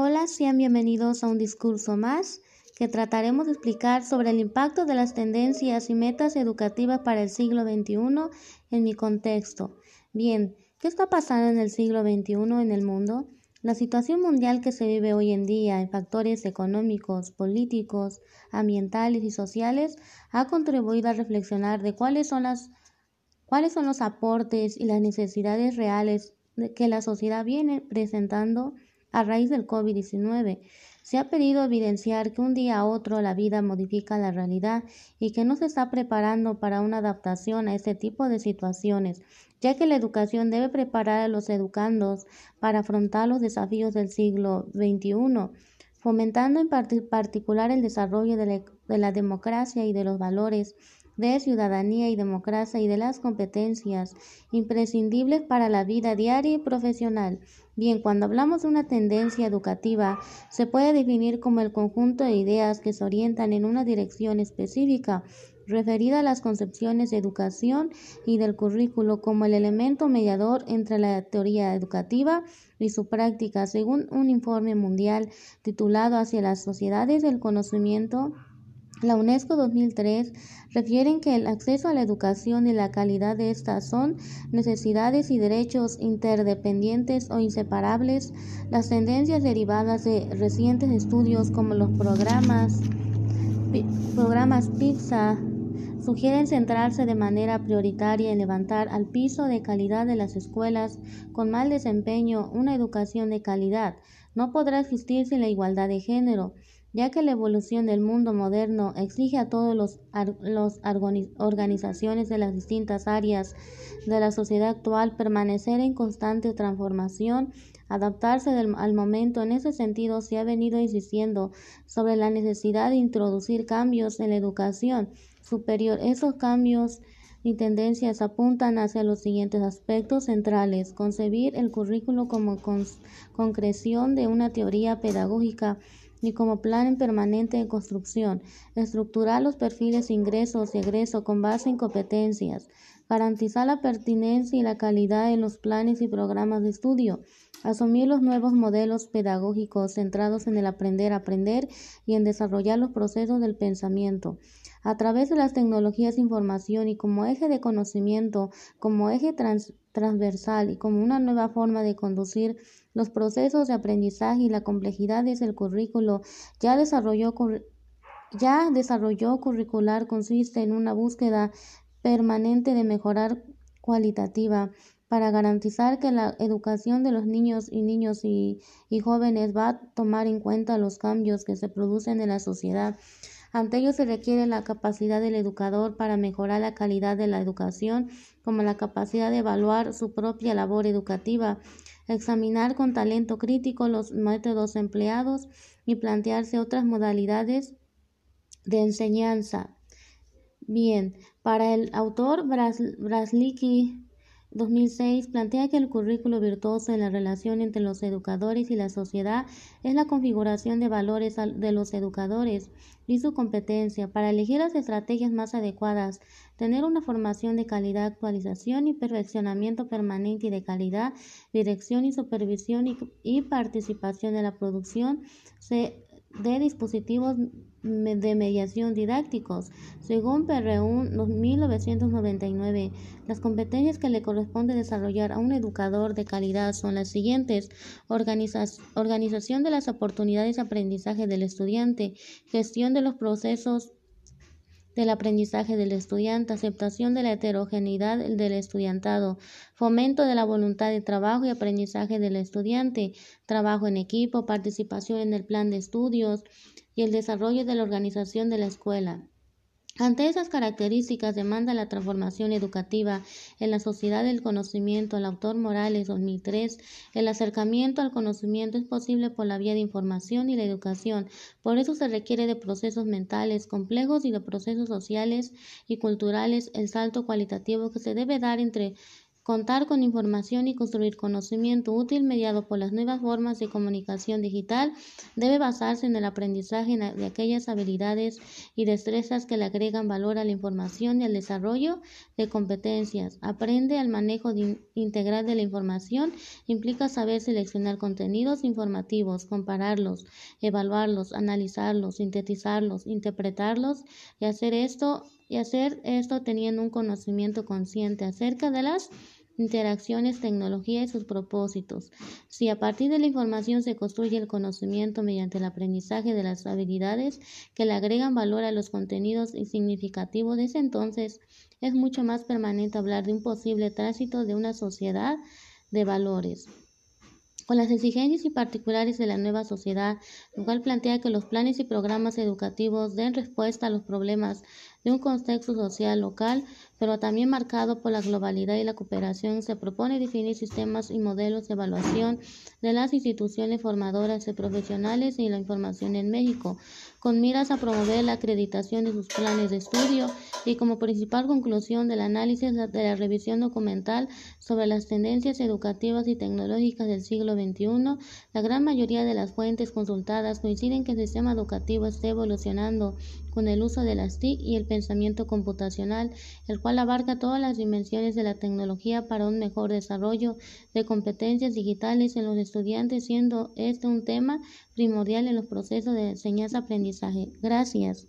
Hola, sean bienvenidos a un discurso más que trataremos de explicar sobre el impacto de las tendencias y metas educativas para el siglo XXI en mi contexto. Bien, ¿qué está pasando en el siglo XXI en el mundo? La situación mundial que se vive hoy en día en factores económicos, políticos, ambientales y sociales ha contribuido a reflexionar de cuáles son, las, cuáles son los aportes y las necesidades reales que la sociedad viene presentando a raíz del COVID-19. Se ha pedido evidenciar que un día a otro la vida modifica la realidad y que no se está preparando para una adaptación a este tipo de situaciones, ya que la educación debe preparar a los educandos para afrontar los desafíos del siglo XXI, fomentando en particular el desarrollo de la, democracia y de los valores de ciudadanía y democracia y de las competencias imprescindibles para la vida diaria y profesional. Bien, cuando hablamos de una tendencia educativa, se puede definir como el conjunto de ideas que se orientan en una dirección específica referida a las concepciones de educación y del currículo como el elemento mediador entre la teoría educativa y su práctica, según un informe mundial titulado Hacia las sociedades del conocimiento. La UNESCO 2003 refieren que el acceso a la educación y la calidad de estas son necesidades y derechos interdependientes o inseparables. Las tendencias derivadas de recientes estudios como los programas programas PISA sugieren centrarse de manera prioritaria en levantar al piso de calidad de las escuelas con mal desempeño una educación de calidad. No podrá existir sin la igualdad de género, ya que la evolución del mundo moderno exige a todas las organizaciones de las distintas áreas de la sociedad actual permanecer en constante transformación, adaptarse al momento. En ese sentido, se ha venido insistiendo sobre la necesidad de introducir cambios en la educación superior. Esos cambios y tendencias apuntan hacia los siguientes aspectos centrales. Concebir el currículo como concreción de una teoría pedagógica y como plan en permanente de construcción. Estructurar los perfiles ingresos y egreso con base en competencias. Garantizar la pertinencia y la calidad en los planes y programas de estudio. Asumir los nuevos modelos pedagógicos centrados en el aprender a aprender y en desarrollar los procesos del pensamiento a través de las tecnologías de información y como eje de conocimiento, como eje transversal y como una nueva forma de conducir los procesos de aprendizaje y la complejidad es el currículo ya desarrolló, ya desarrolló curricular consiste en una búsqueda permanente de mejorar cualitativa para garantizar que la educación de los niños y niños y, y jóvenes va a tomar en cuenta los cambios que se producen en la sociedad ante ello se requiere la capacidad del educador para mejorar la calidad de la educación, como la capacidad de evaluar su propia labor educativa, examinar con talento crítico los métodos empleados y plantearse otras modalidades de enseñanza. Bien, para el autor Brasliki 2006 plantea que el currículo virtuoso en la relación entre los educadores y la sociedad es la configuración de valores de los educadores y su competencia. Para elegir las estrategias más adecuadas, tener una formación de calidad, actualización y perfeccionamiento permanente y de calidad, dirección y supervisión y, participación de la producción de dispositivos de mediación didácticos. Según PRU 1999, las competencias que le corresponde desarrollar a un educador de calidad son las siguientes: organización de las oportunidades de aprendizaje del estudiante, gestión de los procesos del aprendizaje del estudiante, aceptación de la heterogeneidad del estudiantado, fomento de la voluntad de trabajo y aprendizaje del estudiante, trabajo en equipo, participación en el plan de estudios y el desarrollo de la organización de la escuela. Ante esas características demanda la transformación educativa en la sociedad del conocimiento. El autor Morales 2003, el acercamiento al conocimiento es posible por la vía de información y la educación. Por eso se requiere de procesos mentales complejos y de procesos sociales y culturales. El salto cualitativo que se debe dar entre contar con información y construir conocimiento útil mediado por las nuevas formas de comunicación digital debe basarse en el aprendizaje de aquellas habilidades y destrezas que le agregan valor a la información y al desarrollo de competencias. Aprende al manejo integral de la información implica saber seleccionar contenidos informativos, compararlos, evaluarlos, analizarlos, sintetizarlos, interpretarlos y hacer esto y hacer esto teniendo un conocimiento consciente acerca de las interacciones, tecnología y sus propósitos. Si a partir de la información se construye el conocimiento mediante el aprendizaje de las habilidades que le agregan valor a los contenidos y significativos, desde entonces es mucho más permanente hablar de un posible tránsito de una sociedad de valores con las exigencias y particulares de la nueva sociedad, lo cual plantea que los planes y programas educativos den respuesta a los problemas de un contexto social local, pero también marcado por la globalidad y la cooperación, se propone definir sistemas y modelos de evaluación de las instituciones formadoras de profesionales y la información en México, con miras a promover la acreditación de sus planes de estudio y como principal conclusión del análisis de la revisión documental sobre las tendencias educativas y tecnológicas del siglo XXI, la gran mayoría de las fuentes consultadas coinciden que el sistema educativo está evolucionando con el uso de las TIC y el pensamiento computacional, el cual abarca todas las dimensiones de la tecnología para un mejor desarrollo de competencias digitales en los estudiantes, siendo este un tema primordial en los procesos de enseñanza-aprendizaje. Gracias.